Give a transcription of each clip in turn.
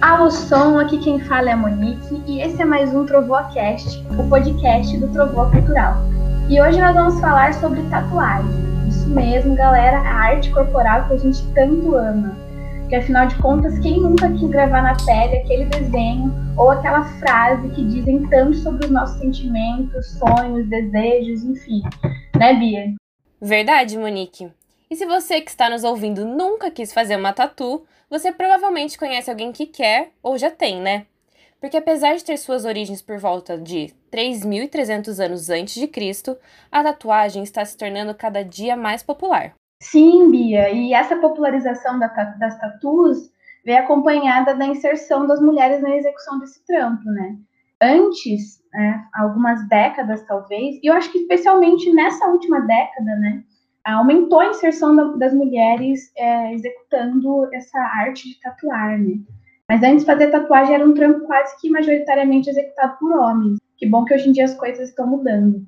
Alô som, aqui quem fala é a Monique e esse é mais um Trovoacast, o podcast do Trovoa Cultural. E hoje nós vamos falar sobre tatuagem. Isso mesmo, galera, a arte corporal que a gente tanto ama. Porque afinal de contas, quem nunca quis gravar na pele aquele desenho ou aquela frase que dizem tanto sobre os nossos sentimentos, sonhos, desejos, enfim. Né, Bia? Verdade, Monique. E se você que está nos ouvindo nunca quis fazer uma tatu, você provavelmente conhece alguém que quer ou já tem, né? Porque apesar de ter suas origens por volta de 3.300 anos antes de Cristo, a tatuagem está se tornando cada dia mais popular. Sim, Bia, e essa popularização das tatus veio acompanhada da inserção das mulheres na execução desse trampo, né? Antes, né, algumas décadas talvez, e eu acho que especialmente nessa última década, né, aumentou a inserção das mulheres é, executando essa arte de tatuar, né? Mas antes fazer tatuagem era um trampo quase que majoritariamente executado por homens. Que bom que hoje em dia as coisas estão mudando.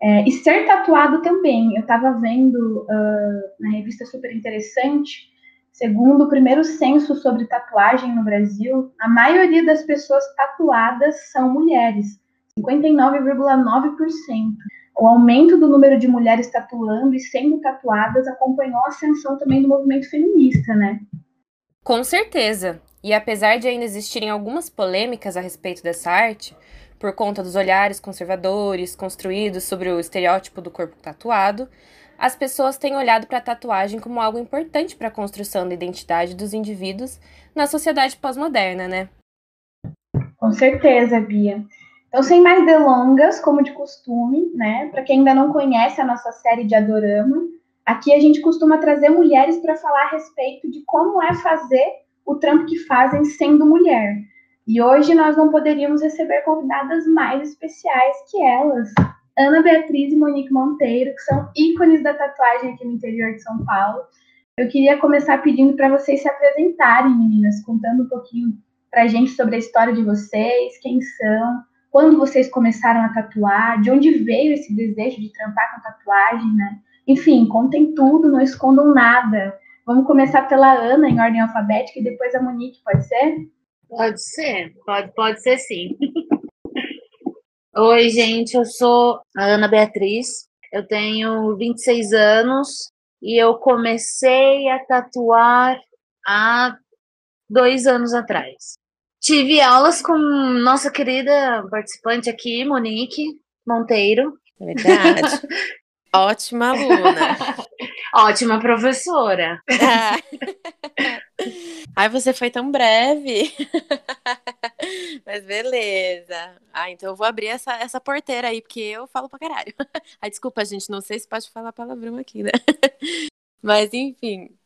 É, e ser tatuado também. Eu estava vendo uh, na revista super interessante, segundo o primeiro censo sobre tatuagem no Brasil, a maioria das pessoas tatuadas são mulheres, 59,9% o aumento do número de mulheres tatuando e sendo tatuadas acompanhou a ascensão também do movimento feminista, né? Com certeza. E apesar de ainda existirem algumas polêmicas a respeito dessa arte, por conta dos olhares conservadores construídos sobre o estereótipo do corpo tatuado, as pessoas têm olhado para a tatuagem como algo importante para a construção da identidade dos indivíduos na sociedade pós-moderna, né? Com certeza, Bia. Então, sem mais delongas, como de costume, né? Para quem ainda não conhece a nossa série de Adorama, aqui a gente costuma trazer mulheres para falar a respeito de como é fazer o trampo que fazem sendo mulher. E hoje nós não poderíamos receber convidadas mais especiais que elas. Ana Beatriz e Monique Monteiro, que são ícones da tatuagem aqui no interior de São Paulo. Eu queria começar pedindo para vocês se apresentarem, meninas, contando um pouquinho para a gente sobre a história de vocês, quem são, quando vocês começaram a tatuar, de onde veio esse desejo de trampar com tatuagem, né? Enfim, contem tudo, não escondam nada. Vamos começar pela Ana, em ordem alfabética, e depois a Monique, pode ser? Pode ser, pode, pode ser sim. Oi, gente, eu sou a Ana Beatriz, eu tenho 26 anos e eu comecei a tatuar há dois anos atrás. Tive aulas com nossa querida participante aqui, Monique Monteiro. Verdade. Ótima aluna. Ótima professora. Ai, você foi tão breve. Mas beleza. Ah, então eu vou abrir essa, essa porteira aí, porque eu falo pra caralho. Ai, desculpa, gente, não sei se pode falar palavrão aqui, né? Mas enfim,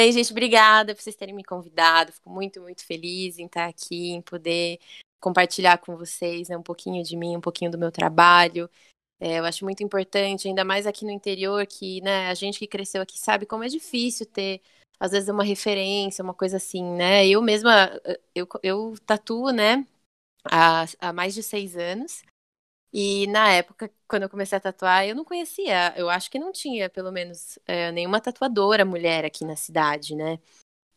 Bem, gente, obrigada por vocês terem me convidado. Fico muito, muito feliz em estar aqui, em poder compartilhar com vocês né, um pouquinho de mim, um pouquinho do meu trabalho. É, eu acho muito importante, ainda mais aqui no interior, que né, a gente que cresceu aqui sabe como é difícil ter, às vezes, uma referência, uma coisa assim, né? Eu mesma, eu, eu tatuo, né, há, há mais de seis anos. E na época, quando eu comecei a tatuar, eu não conhecia, eu acho que não tinha, pelo menos, é, nenhuma tatuadora mulher aqui na cidade, né?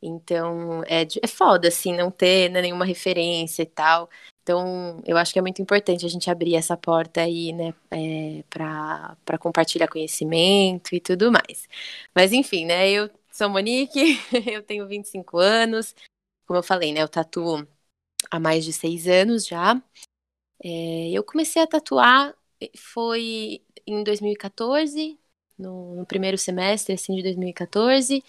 Então, é, é foda, assim, não ter né, nenhuma referência e tal. Então, eu acho que é muito importante a gente abrir essa porta aí, né, é, para compartilhar conhecimento e tudo mais. Mas, enfim, né, eu sou Monique, eu tenho 25 anos. Como eu falei, né, eu tatuo há mais de seis anos já. É, eu comecei a tatuar eh, foi em 2014, no, no, primeiro semestre assim, de 2014,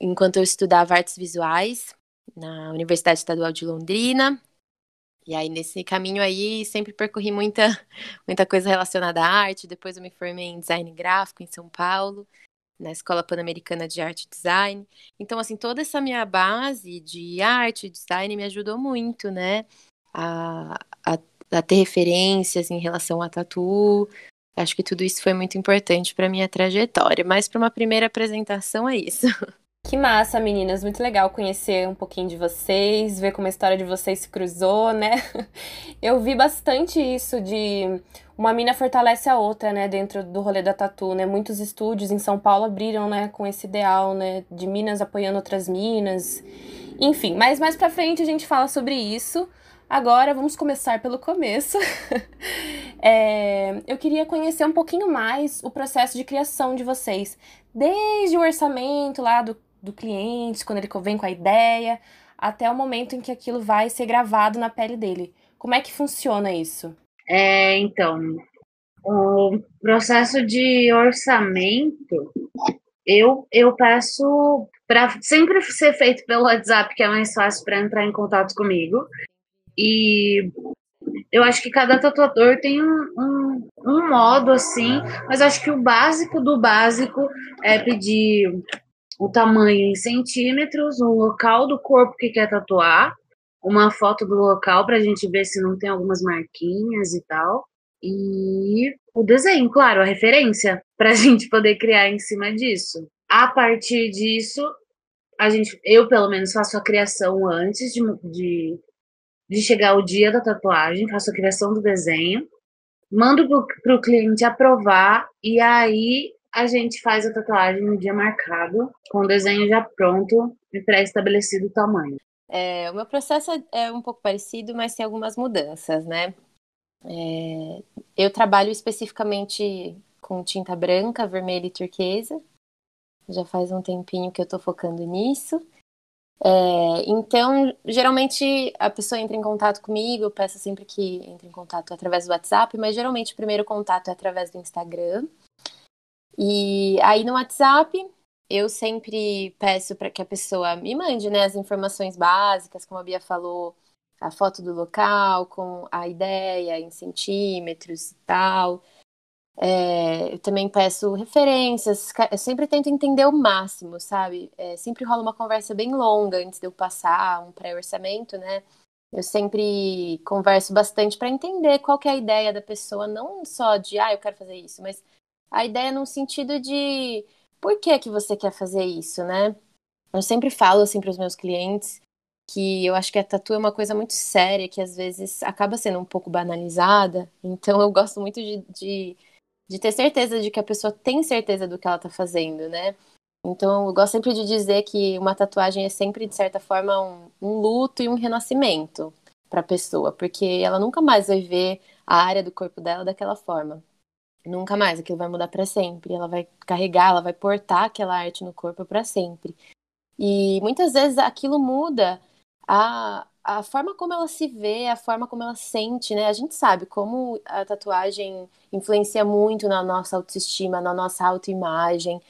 enquanto eu estudava artes visuais na Universidade Estadual de Londrina. E aí, nesse caminho aí, sempre percorri muita, muita coisa relacionada à arte. Depois eu me formei em design gráfico em São Paulo, na Escola Pan-Americana de Arte e Design. Então, assim, toda essa minha base de arte e design me ajudou muito, né? A, a a ter referências em relação a tatu. Acho que tudo isso foi muito importante para minha trajetória, mas para uma primeira apresentação é isso. Que massa, meninas, muito legal conhecer um pouquinho de vocês, ver como a história de vocês se cruzou, né? Eu vi bastante isso de uma mina fortalece a outra, né, dentro do rolê da tatu, né? Muitos estúdios em São Paulo abriram, né, com esse ideal, né, de minas apoiando outras minas. Enfim, mas mais pra frente a gente fala sobre isso. Agora vamos começar pelo começo. é, eu queria conhecer um pouquinho mais o processo de criação de vocês, desde o orçamento lá do, do cliente, quando ele vem com a ideia, até o momento em que aquilo vai ser gravado na pele dele. Como é que funciona isso? É, então, o processo de orçamento, eu, eu peço para sempre ser feito pelo WhatsApp, que é mais fácil para entrar em contato comigo. E eu acho que cada tatuador tem um, um, um, modo assim, mas acho que o básico do básico é pedir o tamanho em centímetros, o local do corpo que quer tatuar, uma foto do local para a gente ver se não tem algumas marquinhas e tal. E o desenho, claro, a referência, para a gente poder criar em cima disso. A partir disso, a gente, eu pelo menos faço a criação antes de, de de chegar o dia da tatuagem, faço a criação do desenho, mando para o cliente aprovar e aí a gente faz a tatuagem no dia marcado, com o desenho já pronto e pré-estabelecido o tamanho. É, o meu processo é um pouco parecido, mas tem algumas mudanças, né? É, eu trabalho especificamente com tinta branca, vermelha e turquesa. Já faz um tempinho que eu estou focando nisso. É, então, geralmente a pessoa entra em contato comigo, eu peço sempre que entre em contato através do WhatsApp, mas geralmente o primeiro contato é através do Instagram. E aí no WhatsApp eu sempre peço para que a pessoa me mande né, as informações básicas, como a Bia falou, a foto do local, com a ideia em centímetros e tal. É, eu também peço referências, eu sempre tento entender o máximo, sabe? É, sempre rola uma conversa bem longa antes de eu passar um pré-orçamento, né? Eu sempre converso bastante para entender qual é a ideia da pessoa, não só de, ah, eu quero fazer isso, mas a ideia no sentido de por que que você quer fazer isso, né? Eu sempre falo assim para os meus clientes que eu acho que a tatu é uma coisa muito séria, que às vezes acaba sendo um pouco banalizada, então eu gosto muito de, de de ter certeza de que a pessoa tem certeza do que ela está fazendo, né? Então, eu gosto sempre de dizer que uma tatuagem é sempre, de certa forma, um, um luto e um renascimento para a pessoa, porque ela nunca mais vai ver a área do corpo dela daquela forma. Nunca mais, aquilo vai mudar para sempre. Ela vai carregar, ela vai portar aquela arte no corpo para sempre. E muitas vezes aquilo muda a, a forma como ela se vê, a forma como ela sente, né? A gente sabe como a tatuagem influencia muito na nossa autoestima, na nossa autoimagem.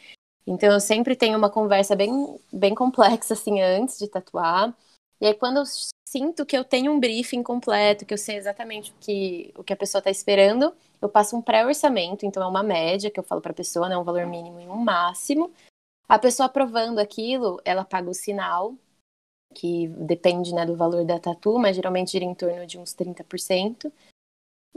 Então eu sempre tenho uma conversa bem, bem complexa assim antes de tatuar. E aí quando eu sinto que eu tenho um briefing completo, que eu sei exatamente o que, o que a pessoa está esperando, eu passo um pré-orçamento, então é uma média que eu falo para a pessoa, né, um valor mínimo e um máximo. A pessoa aprovando aquilo, ela paga o sinal, que depende né, do valor da tatu, mas geralmente gira em torno de uns 30%.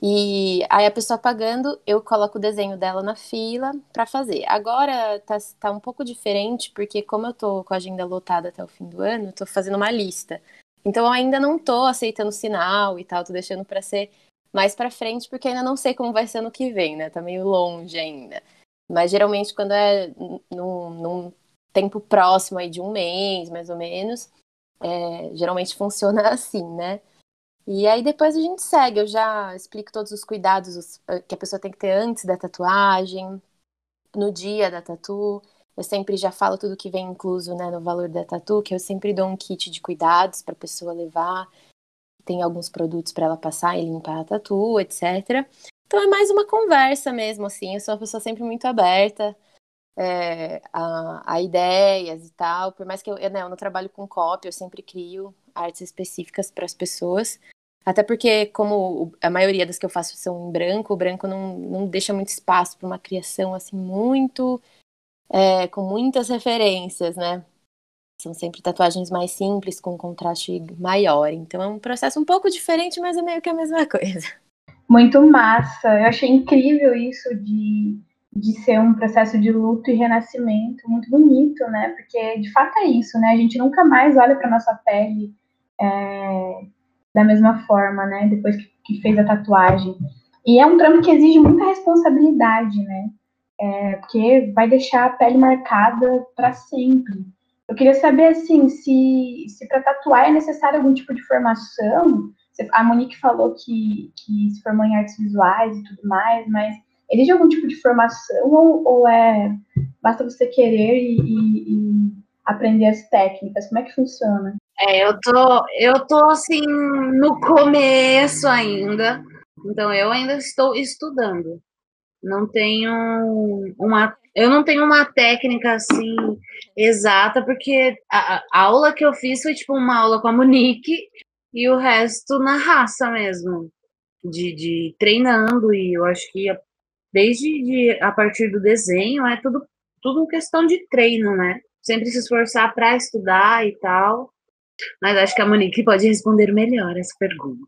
E aí a pessoa pagando, eu coloco o desenho dela na fila para fazer. Agora tá, tá um pouco diferente, porque como eu tô com a agenda lotada até o fim do ano, eu tô fazendo uma lista. Então eu ainda não tô aceitando sinal e tal, tô deixando para ser mais para frente, porque ainda não sei como vai ser ano que vem, né? Tá meio longe ainda. Mas geralmente quando é num, num tempo próximo aí de um mês, mais ou menos, é, geralmente funciona assim, né? E aí depois a gente segue, eu já explico todos os cuidados eh, que a pessoa tem que ter antes da tatuagem, no dia da tatu. Eu sempre já falo tudo que vem incluso né, no valor da tatu, que eu sempre dou um kit de cuidados para a pessoa levar. Tem alguns produtos para ela passar e limpar a tatu, etc. Então é mais uma conversa mesmo, assim. Eu sou uma pessoa sempre muito aberta é, a, a, ideias e tal. Por mais que eu, eu, né, eu não trabalho com cópia, eu sempre crio artes específicas para as pessoas. Até porque, como a maioria das que eu faço são em branco, o branco não, não deixa muito espaço para uma criação assim muito. É, com muitas referências, né? São sempre tatuagens mais simples, com contraste maior. Então é um processo um pouco diferente, mas é meio que a mesma coisa. Muito massa. Eu achei incrível isso de de ser um processo de luto e renascimento muito bonito, né? Porque de fato é isso, né? A gente nunca mais olha para nossa pele é, da mesma forma, né? Depois que, que, fez a tatuagem. E é um trampo que exige muita responsabilidade, né? É, porque vai deixar a pele marcada para sempre. Eu queria saber, assim, se, se para tatuar é necessário algum tipo de formação. A Monique falou que, que se formou em artes visuais e tudo mais, mas existe algum tipo de formação ou, ou é basta você querer e, e, e, aprender as técnicas? Como é que funciona? É, eu tô, eu tô assim no começo ainda, então eu ainda estou estudando. Não tenho uma, eu não tenho uma técnica assim exata, porque a, a aula que eu fiz foi tipo uma aula com a Monique e o resto na raça mesmo, de, de treinando, e eu acho que desde de, a partir do desenho é tudo, tudo questão de treino, né? Sempre se esforçar para estudar e tal. Mas acho que a Monique pode responder melhor essa pergunta.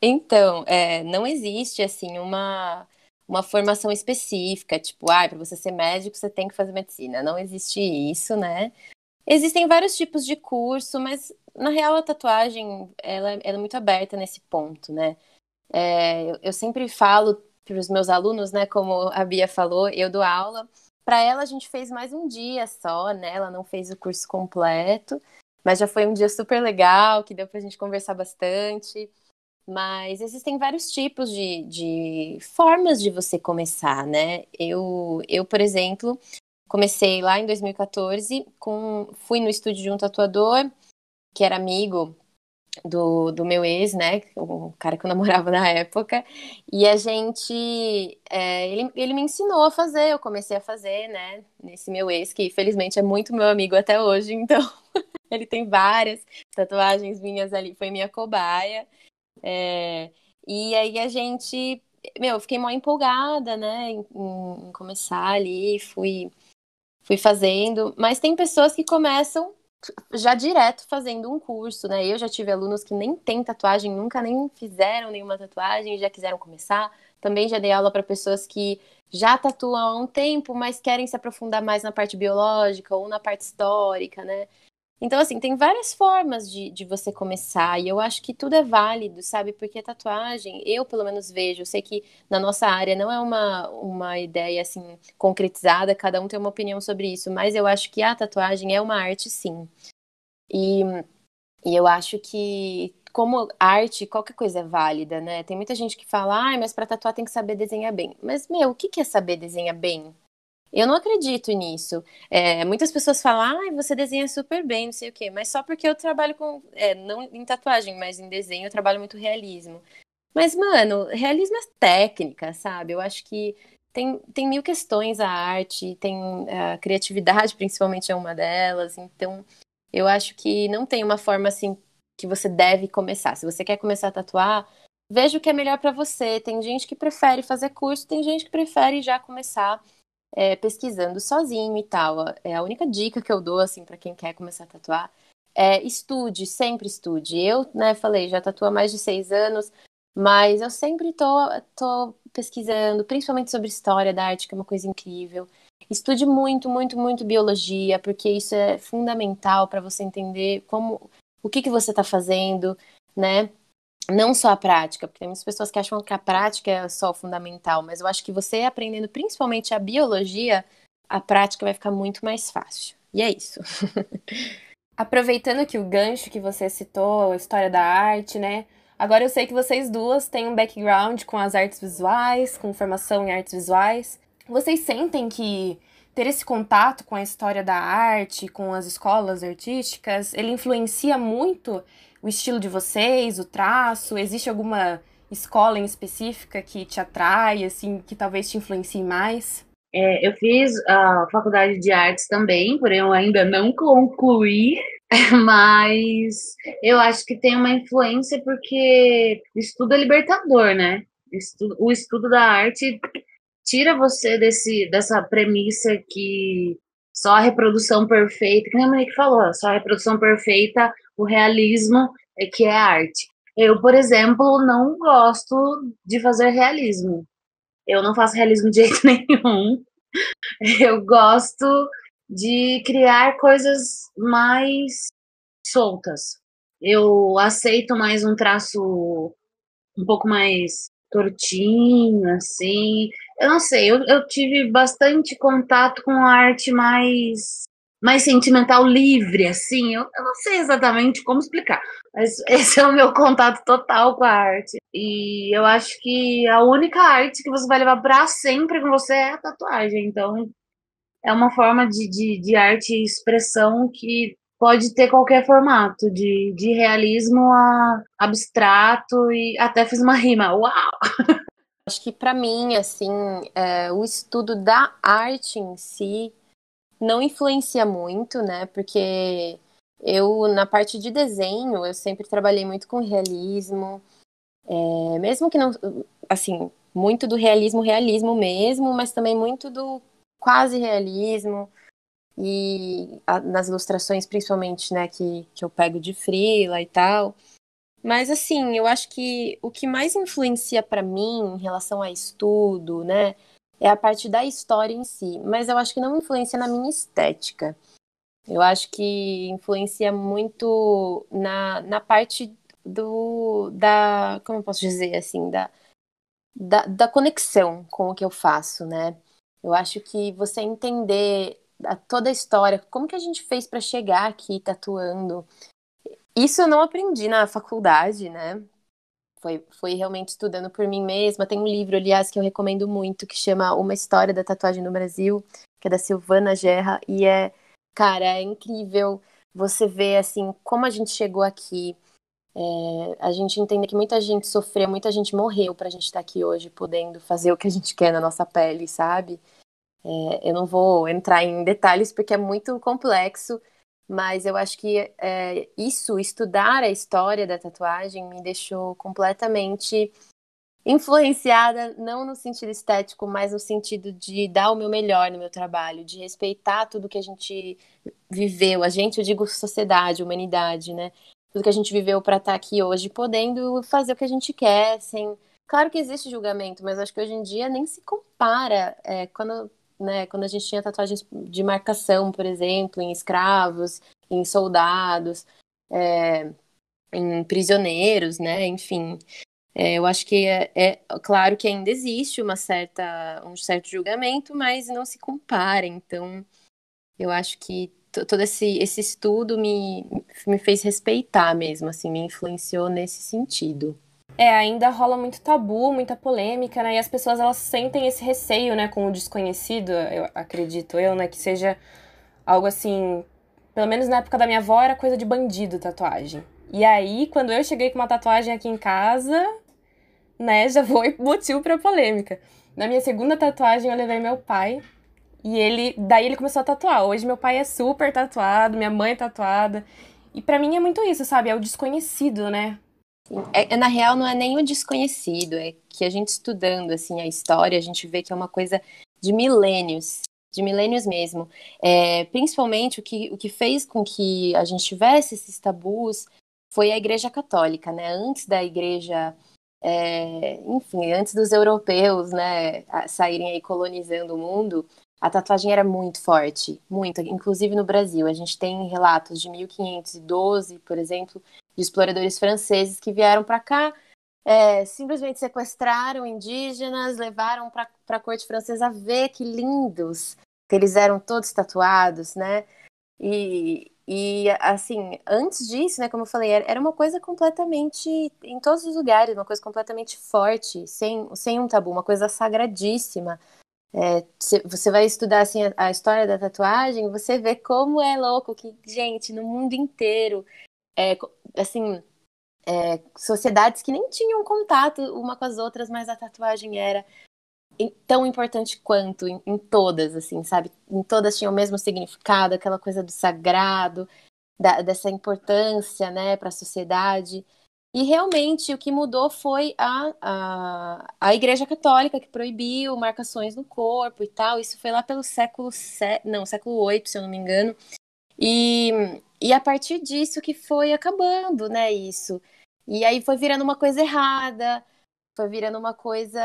Então, é, não existe assim uma uma formação específica, tipo, ah, para você ser médico você tem que fazer medicina. Não existe isso, né? Existem vários tipos de curso, mas na real a tatuagem ela, ela é muito aberta nesse ponto, né? É, eu, eu sempre falo para os meus alunos, né? Como a Bia falou, eu dou aula. Para ela a gente fez mais um dia só, né? Ela não fez o curso completo, mas já foi um dia super legal, que deu para a gente conversar bastante. Mas existem vários tipos de, de formas de você começar, né? Eu, eu, por exemplo, comecei lá em 2014, com, fui no estúdio de um tatuador que era amigo do, do meu ex, né? O cara que eu namorava na época. E a gente. É, ele, ele me ensinou a fazer, eu comecei a fazer, né? Nesse meu ex, que felizmente é muito meu amigo até hoje, então. ele tem várias tatuagens minhas ali, foi minha cobaia. É, e aí a gente, meu, eu fiquei mó empolgada, né, em, em, começar ali, fui, fui fazendo. Mas tem pessoas que começam já direto fazendo um curso, né? Eu já tive alunos que nem têm tatuagem, nunca nem fizeram nenhuma tatuagem, já quiseram começar. Também já dei aula para pessoas que já tatuam há um tempo, mas querem se aprofundar mais na parte biológica ou na parte histórica, né? Então, assim, tem várias formas de, de você começar, e eu acho que tudo é válido, sabe? Porque tatuagem, eu pelo menos vejo, eu sei que na nossa área não é uma, uma ideia, assim, concretizada, cada um tem uma opinião sobre isso, mas eu acho que a tatuagem é uma arte, sim. E, e eu acho que, como arte, qualquer coisa é válida, né? Tem muita gente que fala, ah, mas para tatuar tem que saber desenhar bem. Mas, meu, o que é saber desenhar bem? Eu não acredito nisso. É, muitas pessoas falam, ah, você desenha super bem, não sei o quê, mas só porque eu trabalho com. É, não em tatuagem, mas em desenho eu trabalho muito realismo. Mas, mano, realismo é técnica, sabe? Eu acho que tem, tem mil questões a arte, tem a criatividade, principalmente, é uma delas. Então, eu acho que não tem uma forma assim que você deve começar. Se você quer começar a tatuar, veja o que é melhor para você. Tem gente que prefere fazer curso, tem gente que prefere já começar é, pesquisando sozinho e tal. É a única dica que eu dou, assim, para quem quer começar a tatuar. É, estude, sempre estude. Eu, né, falei, já tatuo há mais de seis anos, mas eu sempre tô, tô pesquisando, principalmente sobre história da arte, que é uma coisa incrível. Estude muito, muito, muito biologia, porque isso é fundamental para você entender como o que, que você está fazendo, né? Não só a prática, porque tem muitas pessoas que acham que a prática é só fundamental, mas eu acho que você aprendendo principalmente a biologia, a prática vai ficar muito mais fácil. E é isso. Aproveitando que o gancho que você citou, história da arte, né? Agora eu sei que vocês duas têm um background com as artes visuais, com formação em artes visuais. Vocês sentem que ter esse contato com a história da arte, com as escolas artísticas, ele influencia muito o estilo de vocês, o traço? Existe alguma escola em específica que te atrai, assim, que talvez te influencie mais? É, eu fiz a faculdade de artes também, porém eu ainda não concluí, mas eu acho que tem uma influência porque estudo é libertador, né? O estudo da arte tira você desse, dessa premissa que só a reprodução perfeita, que nem a Monique falou, só a reprodução perfeita o realismo é que é arte. Eu, por exemplo, não gosto de fazer realismo. Eu não faço realismo de jeito nenhum. Eu gosto de criar coisas mais soltas. Eu aceito mais um traço um pouco mais tortinho, assim. Eu não sei, eu, eu tive bastante contato com arte mais mais sentimental, livre, assim. Eu, eu, não sei exatamente como explicar, mas esse é o meu contato total com a arte. E eu acho que a única arte que você vai levar para sempre com você é a tatuagem. Então, é uma forma de, de, de arte e expressão que pode ter qualquer formato, de, de realismo a abstrato e até fiz uma rima. Uau! Acho que para mim, assim, é, o estudo da arte em si não influencia muito, né? Porque eu, na parte de desenho, eu sempre trabalhei muito com realismo, é, mesmo que não, assim, muito do realismo, realismo mesmo, mas também muito do quase realismo e a, nas ilustrações principalmente, né, que, que eu pego de frila e tal. Mas assim, eu acho que o que mais influencia para mim em relação a estudo, né, é a parte da história em si, mas eu acho que não influencia na minha estética. Eu acho que influencia muito na, na parte do da, como eu posso dizer assim, da, da, da conexão com o que eu faço, né? Eu acho que você entender a, toda a história, como que a gente fez para chegar aqui tatuando. Isso eu não aprendi na faculdade, né? Foi, foi realmente estudando por mim mesma. Tem um livro, aliás, que eu recomendo muito, que chama Uma História da Tatuagem no Brasil, que é da Silvana Gerra, e é, cara, é incrível você ver, assim, como a gente chegou aqui. É, a gente entende que muita gente sofreu, muita gente morreu pra gente estar tá aqui hoje, podendo fazer o que a gente quer na nossa pele, sabe? É, eu não vou entrar em detalhes porque é muito complexo, mas eu acho que é, isso, estudar a história da tatuagem, me deixou completamente influenciada, não no sentido estético, mas no sentido de dar o meu melhor no meu trabalho, de respeitar tudo que a gente viveu, a gente, eu digo sociedade, humanidade, né? Tudo que a gente viveu para estar tá aqui hoje, podendo fazer o que a gente quer, sem. Claro que existe julgamento, mas acho que hoje em dia nem se compara. É, quando né, quando a gente tinha tatuagens de marcação, por exemplo, em escravos, em soldados, é, em prisioneiros, né, enfim. É, eu acho que é, é, claro que ainda existe uma certa, um certo julgamento, mas não se compara. Então, eu acho que todo esse, esse estudo me, me fez respeitar mesmo, assim, me influenciou nesse sentido. É, ainda rola muito tabu, muita polêmica, né? E as pessoas elas sentem esse receio, né, com o desconhecido, eu acredito eu, né, que seja algo assim, pelo menos na época da minha avó era coisa de bandido tatuagem. E aí, quando eu cheguei com uma tatuagem aqui em casa, né, já foi motivo para polêmica. Na minha segunda tatuagem eu levei meu pai e ele, daí ele começou a tatuar. Hoje meu pai é super tatuado, minha mãe é tatuada. E para mim é muito isso, sabe? É o desconhecido, né? É, é, na real, não é nem o desconhecido, é que a gente estudando assim a história, a gente vê que é uma coisa de milênios, de milênios mesmo. É, principalmente o que, o que fez com que a gente tivesse esses tabus foi a Igreja Católica, né? Antes da Igreja, é, enfim, antes dos europeus, né, saírem aí colonizando o mundo, a tatuagem era muito forte, muito, inclusive no Brasil. A gente tem relatos de 1512, por exemplo, de exploradores franceses que vieram para cá, é, simplesmente sequestraram indígenas, levaram para a corte francesa ver que lindos, que eles eram todos tatuados, né? E, e assim, antes disso, né, como eu falei, era uma coisa completamente em todos os lugares, uma coisa completamente forte, sem, sem um tabu, uma coisa sagradíssima. É, você vai estudar assim a, a história da tatuagem, você vê como é louco que, gente, no mundo inteiro é, assim, é, sociedades que nem tinham contato uma com as outras, mas a tatuagem era tão importante quanto em, em, todas, assim, sabe? Em todas tinham o mesmo significado, aquela coisa do sagrado, da, dessa importância, né, para a sociedade. E realmente o que mudou foi a, a, a Igreja Católica, que proibiu marcações no corpo e tal. Isso foi lá pelo século VII, não, século VIII, se eu não me engano. E, e a partir disso que foi acabando, né, isso. E aí foi virando uma coisa errada, foi virando uma coisa,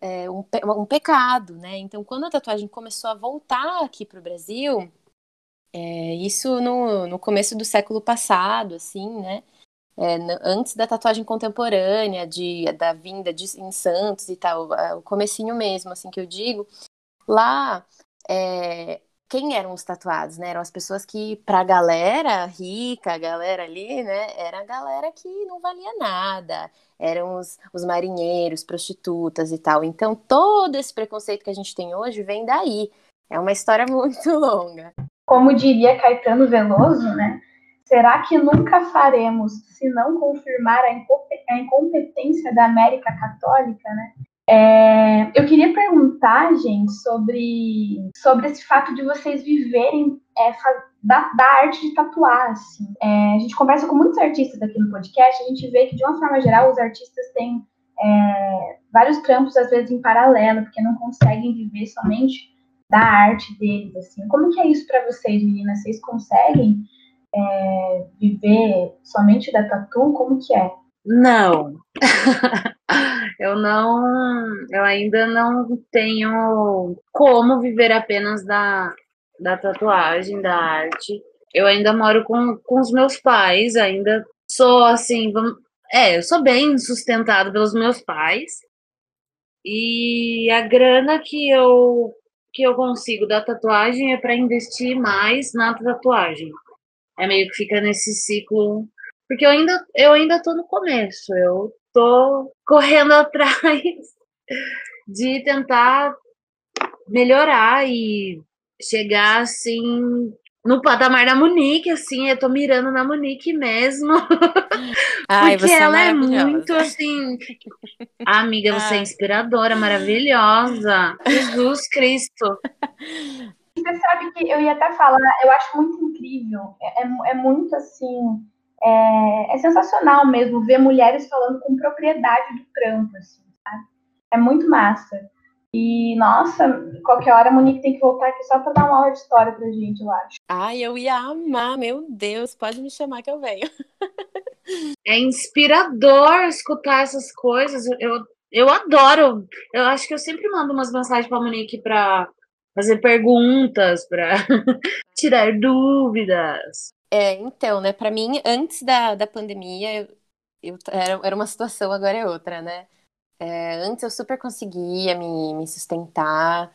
é, um, um, pecado, né? Então, quando a tatuagem começou a voltar aqui para o Brasil, é, isso no, no começo do século passado, assim, né? É, antes da tatuagem contemporânea, de, da vinda de, em Santos e tal, o comecinho mesmo, assim, que eu digo, lá é, quem eram os tatuados, né? Eram as pessoas que, pra galera rica, a galera ali, né? Era a galera que não valia nada. Eram os, os marinheiros, prostitutas e tal. Então, todo esse preconceito que a gente tem hoje vem daí. É uma história muito longa. Como diria Caetano Veloso, né? Será que nunca faremos se não confirmar a incompetência da América Católica, né? É, eu queria perguntar, gente, sobre, sobre esse fato de vocês viverem é, da, da, arte de tatuar. Assim. É, a gente conversa com muitos artistas aqui no podcast, a gente vê que, de uma forma geral, os artistas têm é, vários trampos, às vezes, em paralelo, porque não conseguem viver somente da arte deles. Assim. Como que é isso para vocês, meninas? Vocês conseguem é, viver somente da tatu? Como que é? Não. eu não, eu ainda não tenho como viver apenas da, da tatuagem, da arte. Eu ainda moro com, com os meus pais, ainda sou assim, vamos, é, eu sou bem sustentado pelos meus pais. E a grana que eu que eu consigo da tatuagem é para investir mais na tatuagem. É meio que fica nesse ciclo porque eu ainda, eu ainda tô no começo, eu tô correndo atrás de tentar melhorar e chegar assim no patamar da Monique, assim, eu tô mirando na Monique mesmo. Ai, porque é ela é, é, muito assim. amiga, você é Ai. é inspiradora, maravilhosa. Jesus Cristo. Você sabe que eu ia até falar, eu acho muito incrível. É, é, é muito assim é, é, sensacional mesmo ver mulheres falando com propriedade do trampo, assim, sabe? É muito massa. E, nossa, qualquer hora a Monique tem que voltar aqui só para dar uma aula de história pra gente, eu acho. Ai, eu ia amar, meu Deus, pode me chamar que eu venho. É inspirador escutar essas coisas. Eu, eu adoro. Eu acho que eu sempre mando umas mensagens pra Monique pra fazer perguntas, para tirar dúvidas. É, então, né, para mim, antes da, da pandemia, eu, eu, era, era uma situação, agora é outra, né? É, antes eu super conseguia me, me sustentar.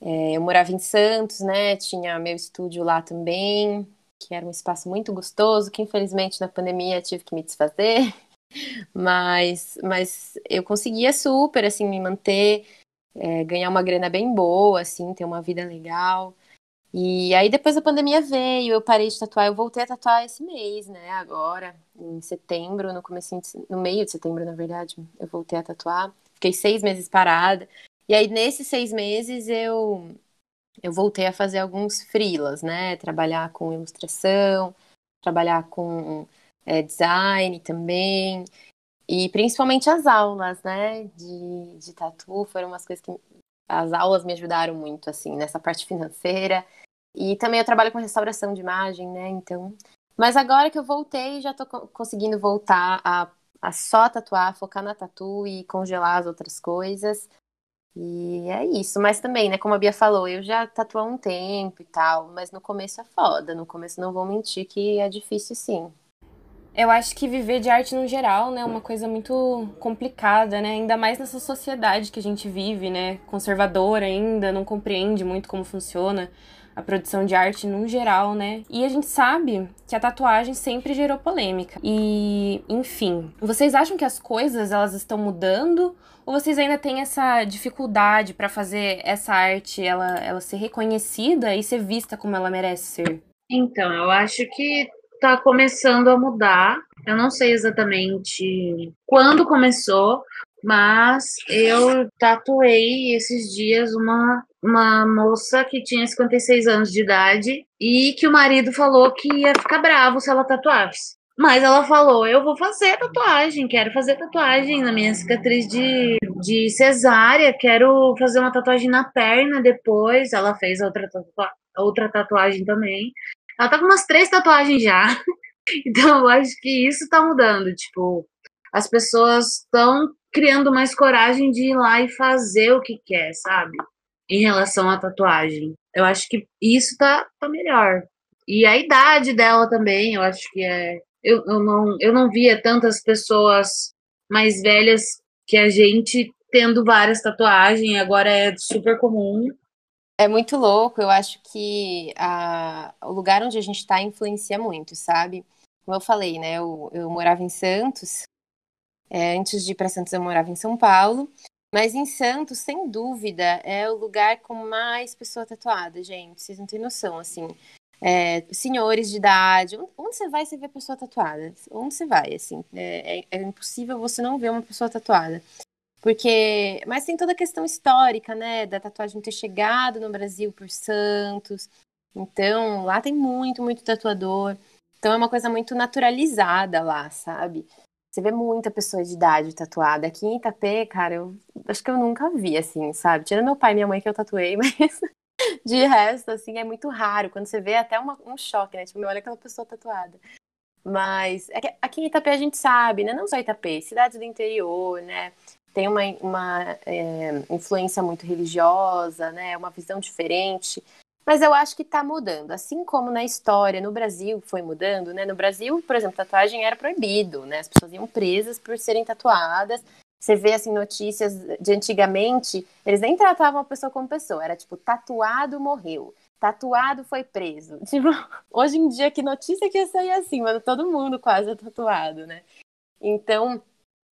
É, eu morava em Santos, né? Tinha meu estúdio lá também, que era um espaço muito gostoso, que infelizmente na pandemia tive que me desfazer. Mas, mas eu conseguia super, assim, me manter, é, ganhar uma grana bem boa, assim, ter uma vida legal. E aí depois da pandemia veio, eu parei de tatuar, eu voltei a tatuar esse mês, né? Agora, em setembro, no começo, no meio de setembro, na verdade, eu voltei a tatuar. Fiquei seis meses parada. E aí nesses seis meses eu eu voltei a fazer alguns frilas, né? Trabalhar com ilustração, trabalhar com é, design também. E principalmente as aulas, né? De, de tatu foram umas coisas que as aulas me ajudaram muito, assim, nessa parte financeira. E também eu trabalho com restauração de imagem, né? Então. Mas agora que eu voltei, já tô conseguindo voltar a, a só tatuar, focar na tatu e congelar as outras coisas. E é isso. Mas também, né? Como a Bia falou, eu já tatuo há um tempo e tal, mas no começo é foda. No começo não vou mentir que é difícil sim. Eu acho que viver de arte no geral, né, é uma coisa muito complicada, né? Ainda mais nessa sociedade que a gente vive, né? Conservadora ainda, não compreende muito como funciona a produção de arte no geral, né? E a gente sabe que a tatuagem sempre gerou polêmica. E, enfim, vocês acham que as coisas elas estão mudando ou vocês ainda têm essa dificuldade para fazer essa arte ela, ela ser reconhecida e ser vista como ela merece ser? Então, eu acho que tá começando a mudar. Eu não sei exatamente quando começou, mas eu tatuei esses dias uma, uma moça que tinha 56 anos de idade e que o marido falou que ia ficar bravo se ela tatuasse. Mas ela falou: Eu vou fazer tatuagem, quero fazer tatuagem na minha cicatriz de, de cesárea, quero fazer uma tatuagem na perna depois. Ela fez outra, tatua outra tatuagem também. Ela tá com umas três tatuagens já. Então, eu acho que isso tá mudando. Tipo, as pessoas estão criando mais coragem de ir lá e fazer o que quer, sabe? Em relação à tatuagem. Eu acho que isso tá, tá melhor. E a idade dela também, eu acho que é. Eu, eu, não, eu não via tantas pessoas mais velhas que a gente tendo várias tatuagens, agora é super comum. É muito louco, eu acho que a, o lugar onde a gente está influencia muito, sabe? Como eu falei, né? Eu, eu morava em Santos, é, antes de ir para Santos eu morava em São Paulo, mas em Santos, sem dúvida, é o lugar com mais pessoa tatuada, gente. Vocês não têm noção, assim. É, senhores de idade, onde você vai, você vê pessoa tatuada. Onde você vai, assim. É, é, é impossível você não ver uma pessoa tatuada. Porque, mas tem toda a questão histórica, né, da tatuagem ter chegado no Brasil por Santos. Então, lá tem muito, muito tatuador. Então é uma coisa muito naturalizada lá, sabe? Você vê muita pessoa de idade tatuada. Aqui em Itapê, cara, eu acho que eu nunca vi, assim, sabe? Tirando meu pai e minha mãe que eu tatuei, mas de resto, assim, é muito raro. Quando você vê, é até uma, um choque, né? Tipo, olha aquela pessoa tatuada. Mas é aqui em Itapê a gente sabe, né? Não só Itapê, cidades do interior, né? Tem uma, uma é, influência muito religiosa, né, uma visão diferente. Mas eu acho que está mudando. Assim como na história, no Brasil foi mudando, né? No Brasil, por exemplo, tatuagem era proibido, né? As pessoas iam presas por serem tatuadas. Você vê, assim, notícias de antigamente, eles nem tratavam a pessoa como pessoa. Era tipo, tatuado morreu. Tatuado foi preso. Tipo, hoje em dia, que notícia que ia sair assim, mano? Todo mundo quase é tatuado, né? Então,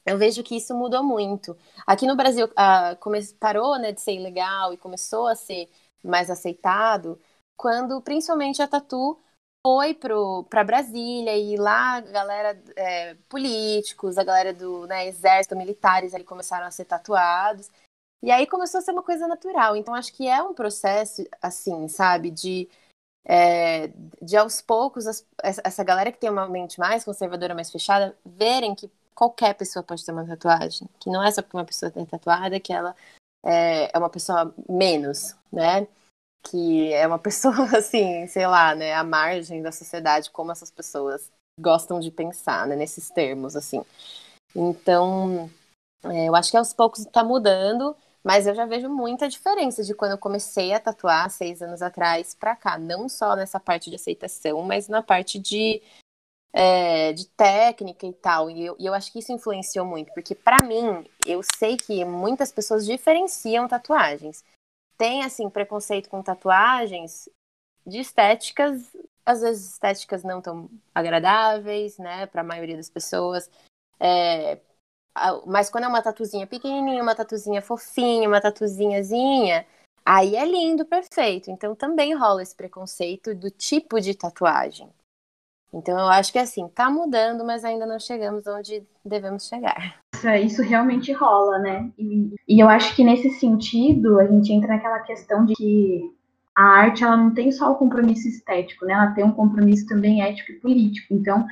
eu vejo que isso mudou muito. Aqui no Brasil, ah, parou né, de ser ilegal e começou a ser mais aceitado quando, principalmente, a Tatu foi para Brasília e lá a galera, é, políticos, a galera do né, exército, militares, ali começaram a ser tatuados. E aí começou a ser uma coisa natural. Então, acho que é um processo, assim, sabe, de é, de aos poucos as, essa galera que tem uma mente mais conservadora, mais fechada, verem que qualquer pessoa pode ter uma tatuagem. Que não é só porque uma pessoa tem tatuada que ela é, é uma pessoa menos, né? Que é uma pessoa, assim, sei lá, né? À margem da sociedade, como essas pessoas gostam de pensar, né? Nesses termos, assim. Então, é, eu acho que aos poucos está mudando, mas eu já vejo muita diferença de quando eu comecei a tatuar seis anos atrás para cá. Não só nessa parte de aceitação, mas na parte de é, de técnica e tal. E eu, e eu acho que isso influenciou muito, porque para mim, eu sei que muitas pessoas diferenciam tatuagens. Tem, assim, preconceito com tatuagens de estéticas, às vezes estéticas não tão agradáveis, né, para a maioria das pessoas. É, mas quando é uma tatuzinha pequenininha, uma tatuzinha fofinha, uma tatuzinhazinha, aí é lindo, perfeito. Então também rola esse preconceito do tipo de tatuagem. Então eu acho que assim, tá mudando, mas ainda não chegamos onde devemos chegar. Isso realmente rola, né? E, e, eu acho que nesse sentido a gente entra naquela questão de que a arte ela não tem só o compromisso estético, né? Ela tem um compromisso também ético e político. Então,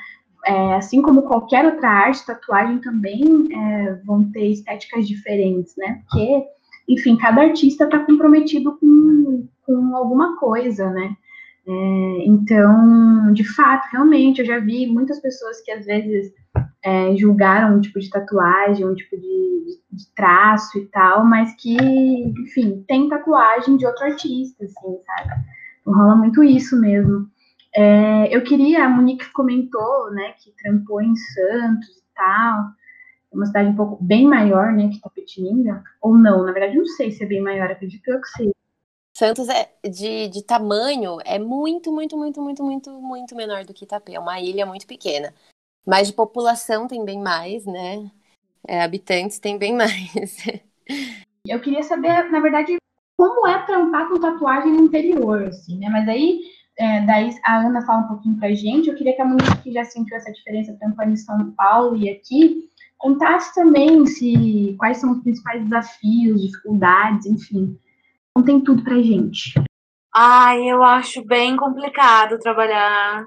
é, assim como qualquer outra arte, tatuagem também é, vão ter estéticas diferentes, né? Porque, enfim, cada artista está comprometido com, com alguma coisa, né? É, então, de fato, realmente, eu já vi muitas pessoas que às vezes é, julgaram um tipo de tatuagem, um tipo de, de, traço e tal, mas que, enfim, tem tatuagem de outro artista, assim, sabe? Então, rola muito isso mesmo. É, eu queria, a Monique comentou, né, que trampou em Santos e tal, uma cidade um pouco bem maior, né, que Tapetininga, ou não, na verdade, não sei se é bem maior, acredito eu que seja. Santos é de, de tamanho é muito, muito, muito, muito, muito, muito menor do que Itapê. É uma ilha muito pequena. Mas de população tem bem mais, né? É, habitantes tem bem mais. Eu queria saber, na verdade, como é trampar com tatuagem no interior, assim, né? Mas aí, é, daí a Ana fala um pouquinho pra gente. Eu queria que a Monique, que já sentiu essa diferença trampando em São Paulo e aqui, contasse também se quais são os principais desafios, dificuldades, enfim, contem tudo pra gente. Ai, eu acho bem complicado trabalhar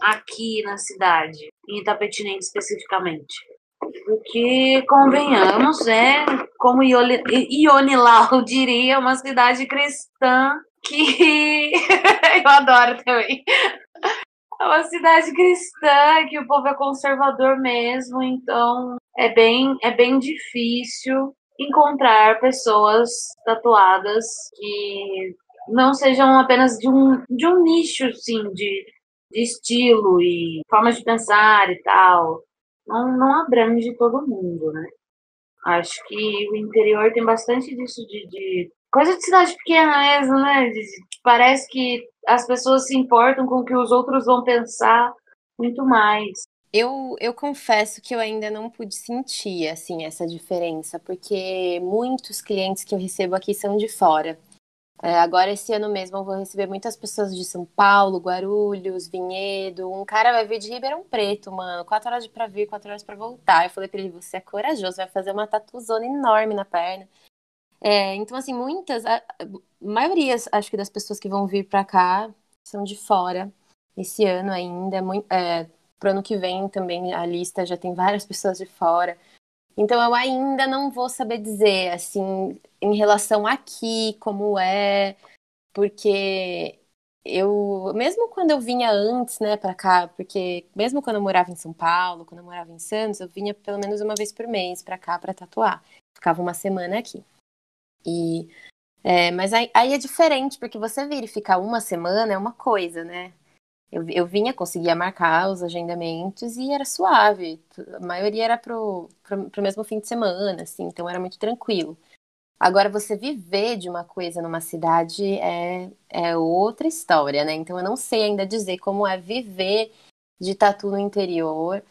aqui na cidade, em Itapetinense especificamente. Porque, convenhamos, é, como Ione, Ione Lau diria, uma cidade cristã que eu adoro também. É uma cidade cristã, que o povo é conservador mesmo, então é bem, é bem difícil encontrar pessoas tatuadas que não sejam apenas de um, de um nicho, sim, de, de estilo e formas de pensar e tal. Não, não abrange todo mundo, né? Acho que o interior tem bastante disso de, de coisa de cidade pequena mesmo, né? Parece que as pessoas se importam com o que os outros vão pensar muito mais. Eu, eu confesso que eu ainda não pude sentir assim essa diferença, porque muitos clientes que eu recebo aqui são de fora. É, agora, esse ano mesmo, eu vou receber muitas pessoas de São Paulo, Guarulhos, Vinhedo. Um cara vai vir de Ribeirão Preto, mano. Quatro horas para vir, quatro horas para voltar. Eu falei pra ele: você é corajoso, vai fazer uma tatuzona enorme na perna. É, então, assim, muitas, a, a maioria, acho que das pessoas que vão vir para cá são de fora. Esse ano ainda, muito, é, pro ano que vem também a lista já tem várias pessoas de fora. Então eu ainda não vou saber dizer, assim, em relação aqui, como é, porque eu, mesmo quando eu vinha antes, né, para cá, porque mesmo quando eu morava em São Paulo, quando eu morava em Santos, eu vinha pelo menos uma vez por mês para cá para tatuar. Ficava uma semana aqui. E é, mas aí, aí, é diferente, porque você vir e ficar uma semana é uma coisa, né? Eu, eu vinha, conseguia marcar os agendamentos e era suave. A maioria era pro, pro, pro mesmo fim de semana, assim, então era muito tranquilo. Agora, você viver de uma coisa numa cidade é, é outra história, né? Então, eu não sei ainda dizer como é viver de tatu no interior,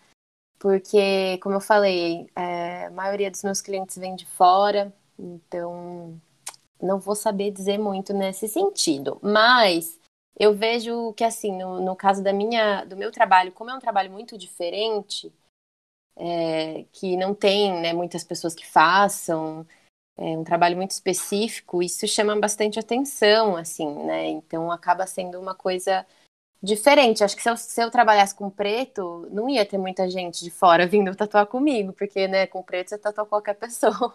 porque, como eu falei, é, a maioria dos meus clientes vem de fora, então não vou saber dizer muito nesse sentido. Mas eu vejo que, assim, no, no caso da minha, do meu trabalho, como é um trabalho muito diferente, é, que não tem né, muitas pessoas que façam, é um trabalho muito específico, isso chama bastante atenção, assim, né? Então acaba sendo uma coisa diferente. Acho que se eu, se eu, trabalhasse com preto, não ia ter muita gente de fora vindo tatuar comigo, porque, né, com preto você tatua qualquer pessoa.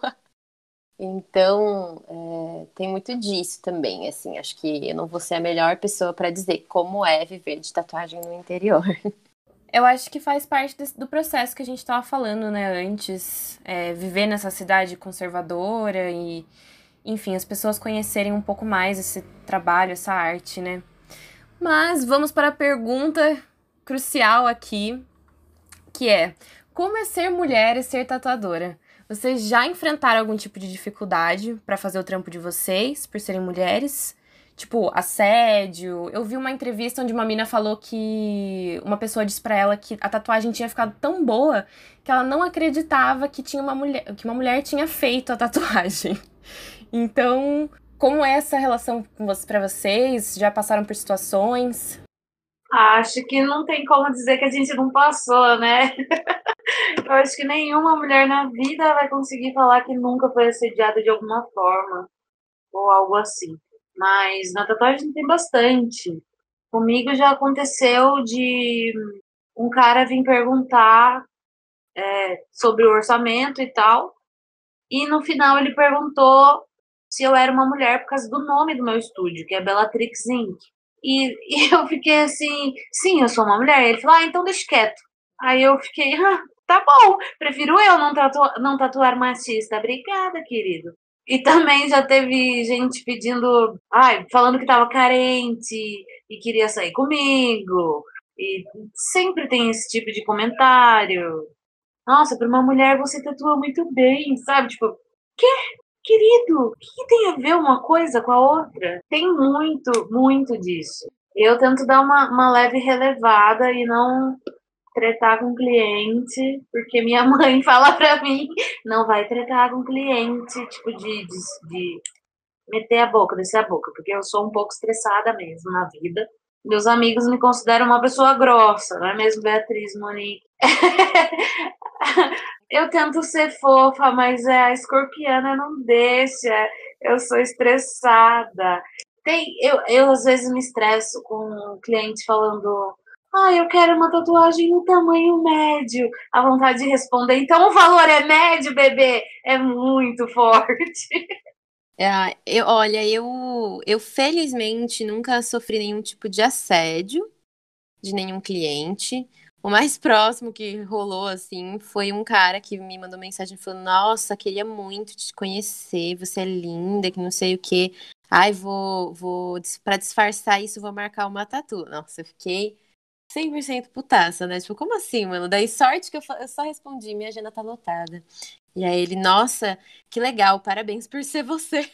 Então, é, tem muito disso também, assim, acho que eu não vou ser a melhor pessoa para dizer como é viver de tatuagem no interior. Eu acho que faz parte desse, do processo que a gente estava falando, né, antes, é, viver nessa cidade conservadora e, enfim, as pessoas conhecerem um pouco mais esse trabalho, essa arte, né. Mas vamos para a pergunta crucial aqui, que é, como é ser mulher e ser tatuadora? Vocês já enfrentaram algum tipo de dificuldade para fazer o trampo de vocês, por serem mulheres? Tipo, assédio. Eu vi uma entrevista onde uma mina falou que uma pessoa disse para ela que a tatuagem tinha ficado tão boa que ela não acreditava que tinha uma mulher, que uma mulher tinha feito a tatuagem. Então, como é essa relação para vocês? Já passaram por situações? Acho que não tem como dizer que a gente não passou, né? Eu acho que nenhuma mulher na vida vai conseguir falar que nunca foi assediada de alguma forma ou algo assim. Mas na tatuagem tem bastante. Comigo já aconteceu de um cara vir perguntar é, sobre o orçamento e tal. E no final ele perguntou se eu era uma mulher por causa do nome do meu estúdio, que é Bellatrix Inc. E, e eu fiquei assim, sim, eu sou uma mulher. Ele falou, ah, então deixa quieto. Aí eu fiquei, ah, tá bom, prefiro eu não, tatu não tatuar machista. Obrigada, querido. E também já teve gente pedindo, ai, falando que tava carente e queria sair comigo. E sempre tem esse tipo de comentário. Nossa, para uma mulher você tatua muito bem, sabe? Tipo, quê? Querido, o que tem a ver uma coisa com a outra? Tem muito, muito disso. Eu tento dar uma, uma leve relevada e não tretar com cliente, porque minha mãe fala pra mim, não vai tretar com cliente, tipo, de, de, de meter a boca, descer a boca, porque eu sou um pouco estressada mesmo na vida. Meus amigos me consideram uma pessoa grossa, não é mesmo, Beatriz Monique? eu tento ser fofa, mas é, a escorpiana não deixa. Eu sou estressada. Tem, eu, eu às vezes me estresso com um cliente falando ah, eu quero uma tatuagem no tamanho médio. A vontade de responder, então o valor é médio, bebê? É muito forte. É, eu, olha, eu, eu felizmente nunca sofri nenhum tipo de assédio de nenhum cliente. O mais próximo que rolou, assim, foi um cara que me mandou mensagem falou: Nossa, queria muito te conhecer, você é linda, que não sei o quê. Ai, vou, vou, pra disfarçar isso, vou marcar uma tatu. Nossa, eu fiquei 100% putaça, né? Tipo, como assim, mano? Daí sorte que eu, eu só respondi, minha agenda tá lotada. E aí ele, nossa, que legal, parabéns por ser você.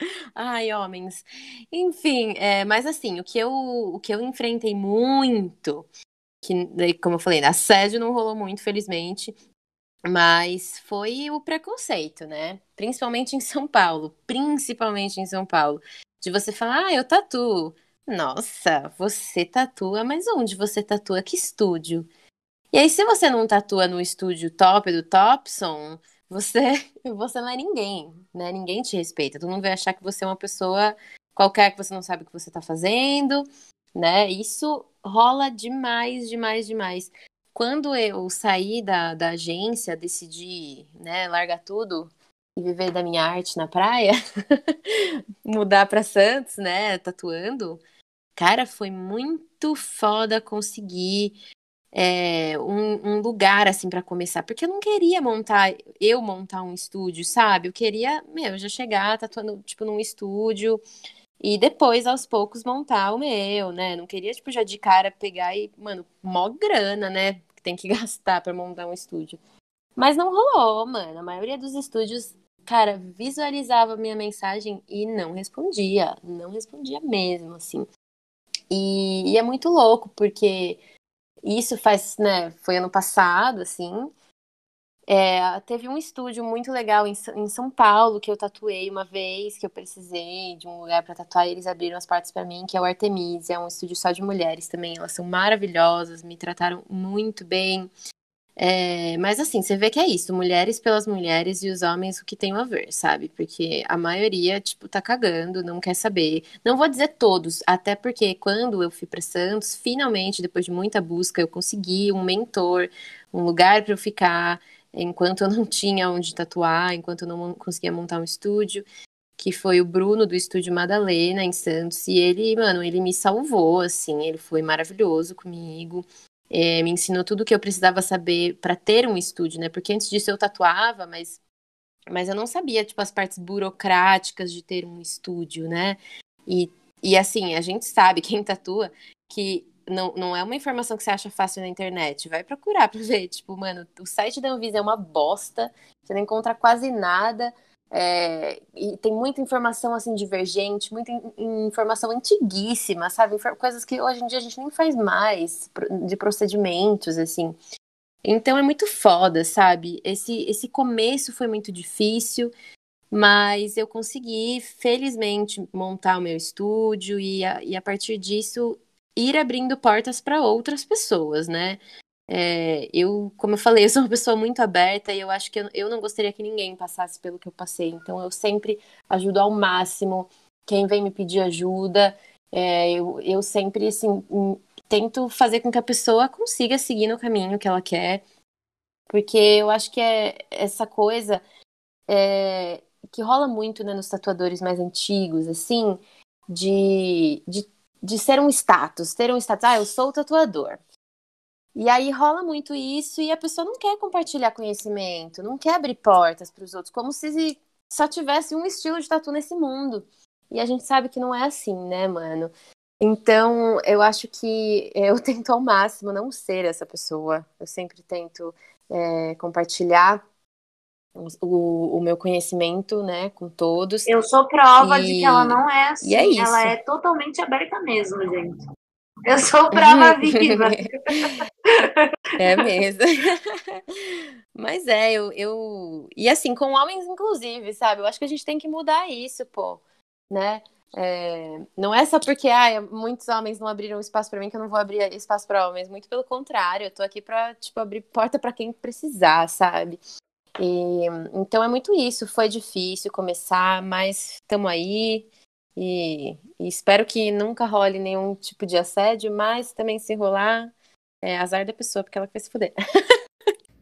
Ai, homens. Enfim, é, mas assim, o que eu, o que eu enfrentei muito, que, como eu falei, assédio não rolou muito, felizmente, mas foi o preconceito, né? Principalmente em São Paulo, principalmente em São Paulo. De você falar, ah, eu tatuo. Nossa, você tatua, mas onde você tatua? Que estúdio? E aí, se você não tatua no estúdio top do Topson, você, você não é ninguém, né? Ninguém te respeita. Todo mundo vai achar que você é uma pessoa qualquer que você não sabe o que você tá fazendo, né? Isso rola demais, demais, demais. Quando eu saí da, da agência, decidi, né, largar tudo e viver da minha arte na praia, mudar para Santos, né, tatuando, cara, foi muito foda conseguir é, um, um, lugar assim para começar, porque eu não queria montar, eu montar um estúdio, sabe? Eu queria, meu, já chegar tatuando tipo num estúdio e depois aos poucos montar o meu, né? Não queria tipo já de cara pegar e, mano, mó grana, né? Que tem que gastar para montar um estúdio. Mas não rolou, mano. A maioria dos estúdios, cara, visualizava minha mensagem e não respondia, não respondia mesmo, assim. E, e é muito louco porque isso faz, né, foi ano passado, assim. É, teve um estúdio muito legal em, em, São Paulo que eu tatuei uma vez, que eu precisei de um lugar para tatuar, e eles abriram as portas para mim, que é o Artemisia, é um estúdio só de mulheres também. Elas são maravilhosas, me trataram muito bem. É, mas assim, você vê que é isso, mulheres pelas mulheres e os homens o que tem a ver, sabe? Porque a maioria, tipo, tá cagando, não quer saber. Não vou dizer todos, até porque quando eu fui para Santos, finalmente, depois de muita busca, eu consegui um mentor, um lugar para eu ficar, enquanto eu não tinha onde tatuar, enquanto eu não conseguia montar um estúdio que foi o Bruno do estúdio Madalena em Santos, e ele, mano, ele me salvou, assim, ele foi maravilhoso comigo é, me ensinou tudo o que eu precisava saber para ter um estúdio, né? Porque antes disso eu tatuava, mas, mas eu não sabia, tipo, as partes burocráticas de ter um estúdio, né? E, e assim, a gente sabe, quem tatua, que não, não é uma informação que você acha fácil na internet. Vai procurar pra ver. Tipo, mano, o site da Anvisa é uma bosta, você não encontra quase nada. É, e tem muita informação assim divergente, muita in, informação antiguíssima, sabe? Coisas que hoje em dia a gente nem faz mais, de procedimentos, assim. Então é muito foda, sabe? Esse, esse começo foi muito difícil, mas eu consegui, felizmente, montar o meu estúdio e a, e a partir disso ir abrindo portas para outras pessoas, né? É, eu, como eu falei, eu sou uma pessoa muito aberta e eu acho que eu, eu não gostaria que ninguém passasse pelo que eu passei. Então, eu sempre ajudo ao máximo quem vem me pedir ajuda. É, eu, eu sempre, assim, tento fazer com que a pessoa consiga seguir no caminho que ela quer. Porque eu acho que é essa coisa é, que rola muito né, nos tatuadores mais antigos, assim, de, de, de ser um status, ter um status, ah, eu sou o tatuador. E aí rola muito isso e a pessoa não quer compartilhar conhecimento, não quer abrir portas para os outros, como se só tivesse um estilo de tatu nesse mundo. E a gente sabe que não é assim, né, mano? Então, eu acho que eu tento ao máximo não ser essa pessoa. Eu sempre tento é, compartilhar o, o, meu conhecimento, né, com todos. Eu sou prova e... de que ela não é assim. É ela é totalmente aberta mesmo, gente. Eu sou prova viva. É mesmo. Mas é, eu, eu. E assim, com homens, inclusive, sabe? Eu acho que a gente tem que mudar isso, pô. Né? É... Não é só porque ah, muitos homens não abriram espaço para mim que eu não vou abrir espaço para homens. Muito pelo contrário, eu tô aqui pra, tipo, abrir porta para quem precisar, sabe? E, então é muito isso. Foi difícil começar, mas estamos aí. E, e, espero que nunca role nenhum tipo de assédio, mas também se rolar, é azar da pessoa, porque ela vai se fuder.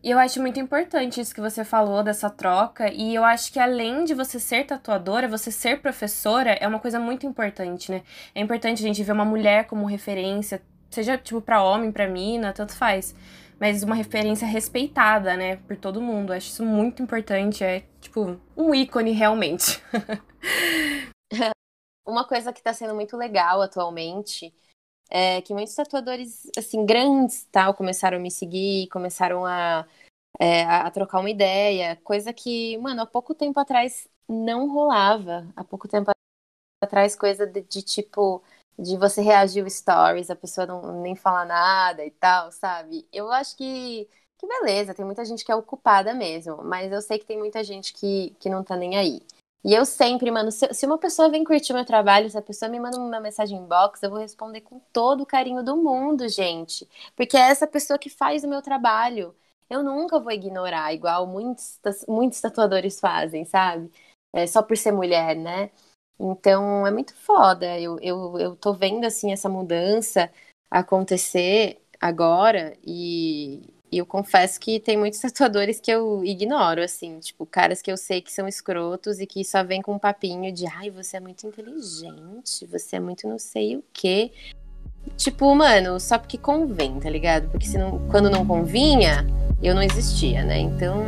E eu acho muito importante isso que você falou dessa troca. E eu acho que além de você ser tatuadora, você ser professora é uma coisa muito importante, né? É importante a gente ver uma mulher como referência, seja tipo para homem, para mina, tanto faz. Mas uma referência respeitada, né, por todo mundo. Acho isso muito importante. É tipo um ícone realmente. uma coisa que está sendo muito legal atualmente é que muitos tatuadores, assim, grandes, tal, começaram a me seguir, começaram a, é, a trocar uma ideia, coisa que, mano, há pouco tempo atrás não rolava. Há pouco tempo atrás, coisa de, de tipo de você reagir o stories, a pessoa não nem fala nada e tal, sabe? Eu acho que, que beleza, tem muita gente que é ocupada mesmo, mas eu sei que tem muita gente que, que não tá nem aí. E eu sempre, mano, se, se uma pessoa vem curtir meu trabalho, se a pessoa me manda uma mensagem inbox, eu vou responder com todo o carinho do mundo, gente. Porque é essa pessoa que faz o meu trabalho. Eu nunca vou ignorar, igual muitos, muitos tatuadores fazem, sabe? É, só por ser mulher, né? Então é muito foda. Eu, eu, eu tô vendo assim essa mudança acontecer agora e, e eu confesso que tem muitos tatuadores que eu ignoro, assim, tipo, caras que eu sei que são escrotos e que só vêm com um papinho de ai, você é muito inteligente, você é muito não sei o quê. Tipo, mano, só porque convém, tá ligado? Porque se não, quando não convinha, eu não existia, né? Então,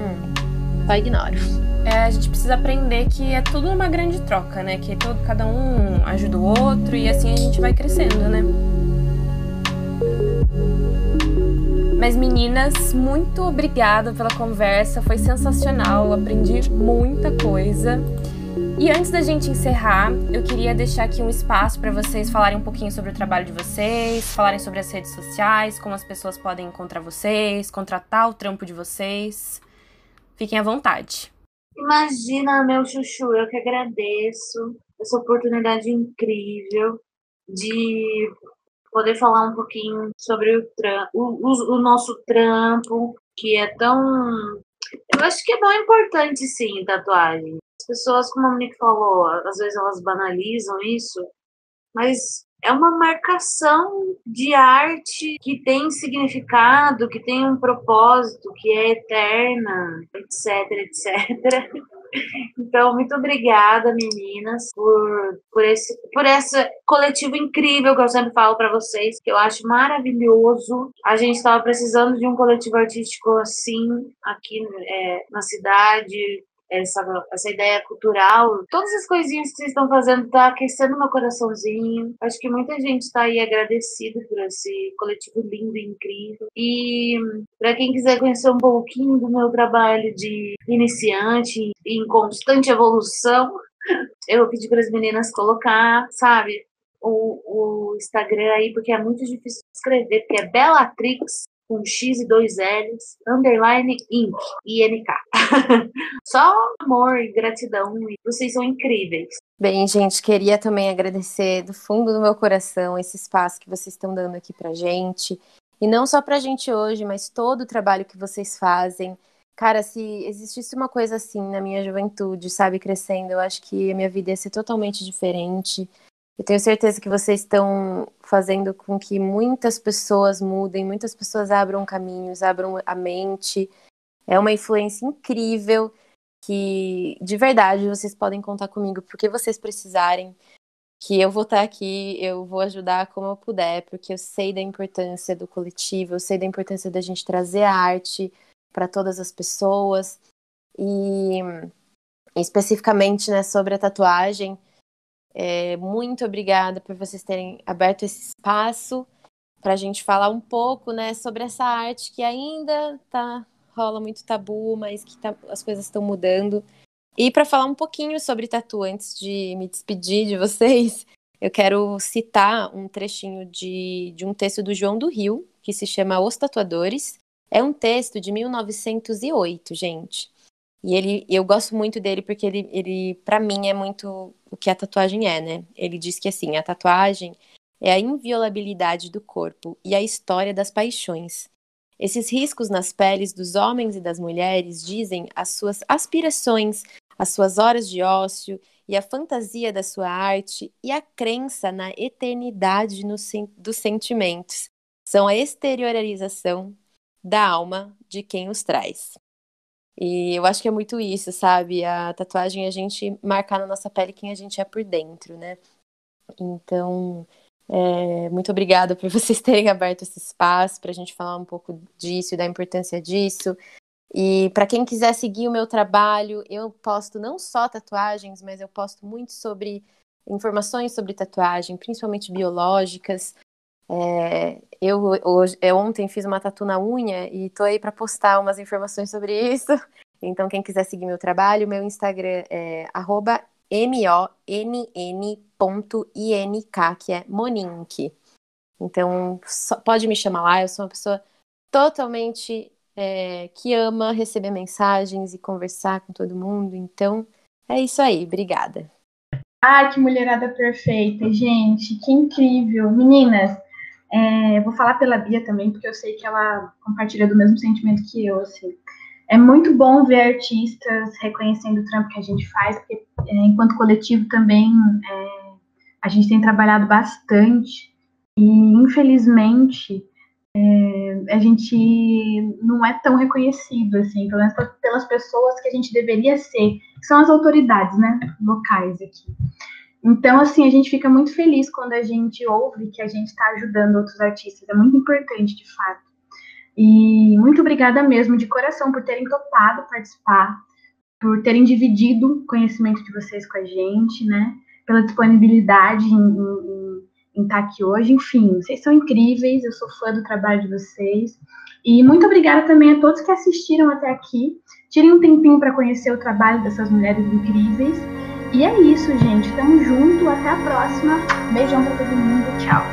só ignoro é, a gente precisa aprender que é tudo uma grande troca, né? Que todo, cada um ajuda o outro e assim a gente vai crescendo, né? Mas meninas, muito obrigada pela conversa, foi sensacional, aprendi muita coisa. E antes da gente encerrar, eu queria deixar aqui um espaço para vocês falarem um pouquinho sobre o trabalho de vocês, falarem sobre as redes sociais, como as pessoas podem encontrar vocês, contratar o trampo de vocês. Fiquem à vontade. Imagina, meu chuchu, eu que agradeço essa oportunidade incrível de poder falar um pouquinho sobre o, o, o, nosso trampo, que é tão. Eu acho que é tão importante, sim, tatuagem. As pessoas, como a Monique falou, às vezes elas banalizam isso, mas é uma marcação de arte que tem significado, que tem um propósito, que é eterna, etc, etc. Então, muito obrigada, meninas, por, por, esse, por esse coletivo incrível que eu sempre falo para vocês, que eu acho maravilhoso. A gente estava precisando de um coletivo artístico assim, aqui é, na cidade, essa, essa ideia cultural, todas as coisinhas que vocês estão fazendo tá aquecendo meu coraçãozinho. Acho que muita gente está aí agradecido por esse coletivo lindo e incrível. E para quem quiser conhecer um pouquinho do meu trabalho de iniciante em constante evolução, eu vou pedir para as meninas colocar, sabe, o, o Instagram aí, porque é muito difícil escrever, porque é Bellatrix com X e dois L's, underline Inc, INK. Só amor e gratidão, vocês são incríveis. Bem, gente, queria também agradecer do fundo do meu coração esse espaço que vocês estão dando aqui pra gente. E não só pra gente hoje, mas todo o trabalho que vocês fazem. Cara, se existisse uma coisa assim na minha juventude, sabe, crescendo, eu acho que a minha vida ia ser totalmente diferente. Eu tenho certeza que vocês estão fazendo com que muitas pessoas mudem, muitas pessoas abram caminhos, abram a mente. É uma influência incrível que, de verdade, vocês podem contar comigo porque vocês precisarem. Que eu vou estar aqui, eu vou ajudar como eu puder, porque eu sei da importância do coletivo, eu sei da importância da gente trazer a arte para todas as pessoas. E especificamente né, sobre a tatuagem, é, muito obrigada por vocês terem aberto esse espaço para a gente falar um pouco, né, sobre essa arte que ainda tá rola muito tabu, mas que tá, as coisas estão mudando. E para falar um pouquinho sobre tatu antes de me despedir de vocês, eu quero citar um trechinho de, de um texto do João do Rio, que se chama Os Tatuadores. É um texto de 1908, gente. E ele, eu gosto muito dele porque ele, ele para mim, é muito o que a tatuagem é, né? Ele diz que assim, a tatuagem é a inviolabilidade do corpo e a história das paixões. Esses riscos nas peles dos homens e das mulheres dizem as suas aspirações, as suas horas de ócio e a fantasia da sua arte e a crença na eternidade no, dos sentimentos. São a exteriorização da alma de quem os traz. E eu acho que é muito isso, sabe? A tatuagem é a gente marcar na nossa pele quem a gente é por dentro, né? Então, é, muito obrigada por vocês terem aberto esse espaço para a gente falar um pouco disso e da importância disso. E para quem quiser seguir o meu trabalho, eu posto não só tatuagens, mas eu posto muito sobre informações sobre tatuagem, principalmente biológicas. É, eu, hoje, eu ontem fiz uma tatu na unha e tô aí para postar umas informações sobre isso. Então, quem quiser seguir meu trabalho, meu Instagram é m-o-n-n.ink, que é Monink. Então, pode me chamar lá, eu sou uma pessoa totalmente é, que ama receber mensagens e conversar com todo mundo. Então, é isso aí. Obrigada. Ah, que mulherada perfeita, gente. Que incrível. Meninas, é, vou falar pela Bia também, porque eu sei que ela compartilha do mesmo sentimento que eu, assim. É muito bom ver artistas reconhecendo o trampo que a gente faz, porque é, enquanto coletivo também é, a gente tem trabalhado bastante e, infelizmente, é, a gente não é tão reconhecido, assim, pelo menos pelas pessoas que a gente deveria ser, que são as autoridades, né, locais aqui. Então, assim, a gente fica muito feliz quando a gente ouve que a gente está ajudando outros artistas. É muito importante, de fato. E muito obrigada mesmo, de coração, por terem topado participar, por terem dividido o conhecimento de vocês com a gente, né? Pela disponibilidade em, em, em estar aqui hoje. Enfim, vocês são incríveis, eu sou fã do trabalho de vocês. E muito obrigada também a todos que assistiram até aqui. Tirem um tempinho para conhecer o trabalho dessas mulheres incríveis. E é isso, gente. Tamo junto. Até a próxima. Beijão pra todo mundo. Tchau.